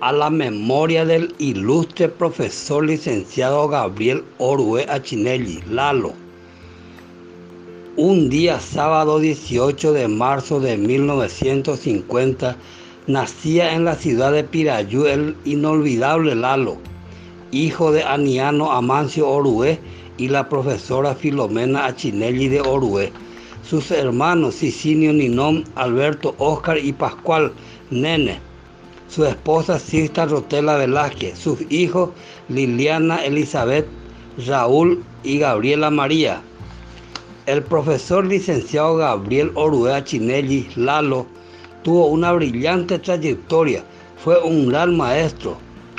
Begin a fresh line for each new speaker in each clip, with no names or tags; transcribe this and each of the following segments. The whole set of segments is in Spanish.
a la memoria del ilustre profesor licenciado Gabriel Orue Achinelli, Lalo. Un día sábado 18 de marzo de 1950 nacía en la ciudad de Pirayú el inolvidable Lalo, hijo de Aniano Amancio Orue y la profesora Filomena Achinelli de Orue. Sus hermanos Sicinio Ninón, Alberto Oscar y Pascual Nene su esposa Sista Rotela Velázquez, sus hijos Liliana Elizabeth, Raúl y Gabriela María. El profesor licenciado Gabriel Oruea Chinelli Lalo tuvo una brillante trayectoria, fue un gran maestro,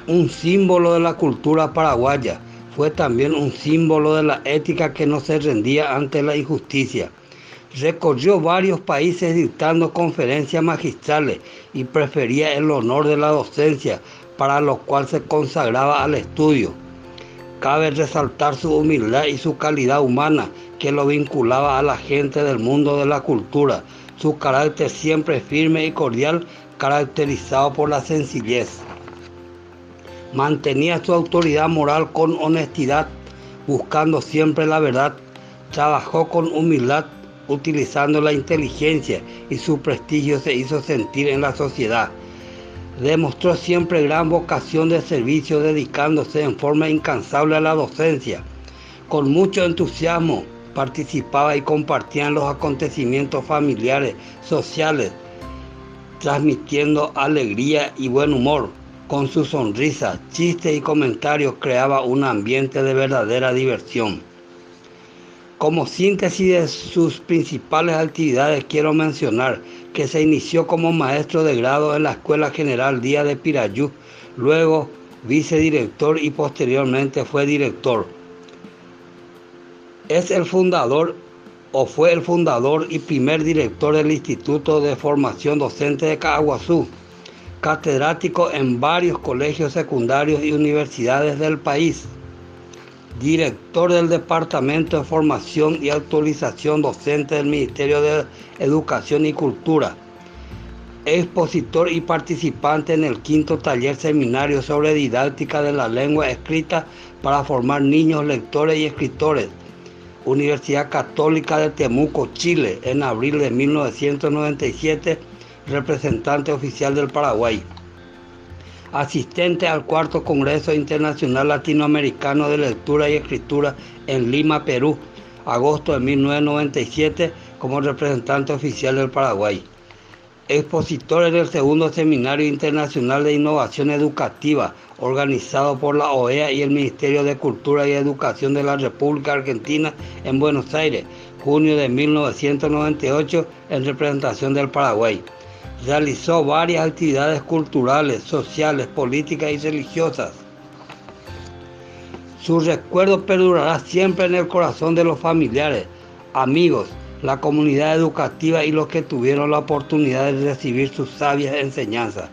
un símbolo de la cultura paraguaya, fue también un símbolo de la ética que no se rendía ante la injusticia Recorrió varios países dictando conferencias magistrales y prefería el honor de la docencia, para lo cual se consagraba al estudio. Cabe resaltar su humildad y su calidad humana que lo vinculaba a la gente del mundo de la cultura, su carácter siempre firme y cordial caracterizado por la sencillez. Mantenía su autoridad moral con honestidad, buscando siempre la verdad. Trabajó con humildad utilizando la inteligencia y su prestigio se hizo sentir en la sociedad. Demostró siempre gran vocación de servicio dedicándose en forma incansable a la docencia. Con mucho entusiasmo participaba y compartía en los acontecimientos familiares, sociales, transmitiendo alegría y buen humor. Con su sonrisa, chistes y comentarios creaba un ambiente de verdadera diversión. Como síntesis de sus principales actividades quiero mencionar que se inició como maestro de grado en la Escuela General Día de Pirayú, luego vicedirector y posteriormente fue director. Es el fundador o fue el fundador y primer director del Instituto de Formación Docente de Caguazú, catedrático en varios colegios secundarios y universidades del país director del Departamento de Formación y Actualización Docente del Ministerio de Educación y Cultura, expositor y participante en el quinto taller seminario sobre didáctica de la lengua escrita para formar niños lectores y escritores, Universidad Católica de Temuco, Chile, en abril de 1997, representante oficial del Paraguay asistente al cuarto Congreso Internacional Latinoamericano de Lectura y Escritura en Lima, Perú, agosto de 1997, como representante oficial del Paraguay. Expositor en el segundo Seminario Internacional de Innovación Educativa, organizado por la OEA y el Ministerio de Cultura y Educación de la República Argentina en Buenos Aires, junio de 1998, en representación del Paraguay realizó varias actividades culturales, sociales, políticas y religiosas. Su recuerdo perdurará siempre en el corazón de los familiares, amigos, la comunidad educativa y los que tuvieron la oportunidad de recibir sus sabias enseñanzas.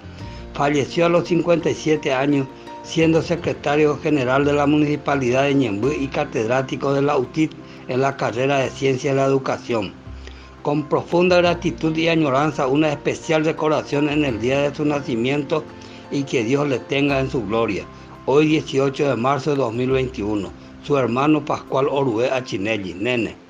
Falleció a los 57 años, siendo secretario general de la Municipalidad de Ñemby y catedrático de la UTIT en la carrera de Ciencia de la Educación con profunda gratitud y añoranza una especial decoración en el día de su nacimiento y que Dios le tenga en su gloria. Hoy 18 de marzo de 2021, su hermano Pascual Orue Achinelli, nene.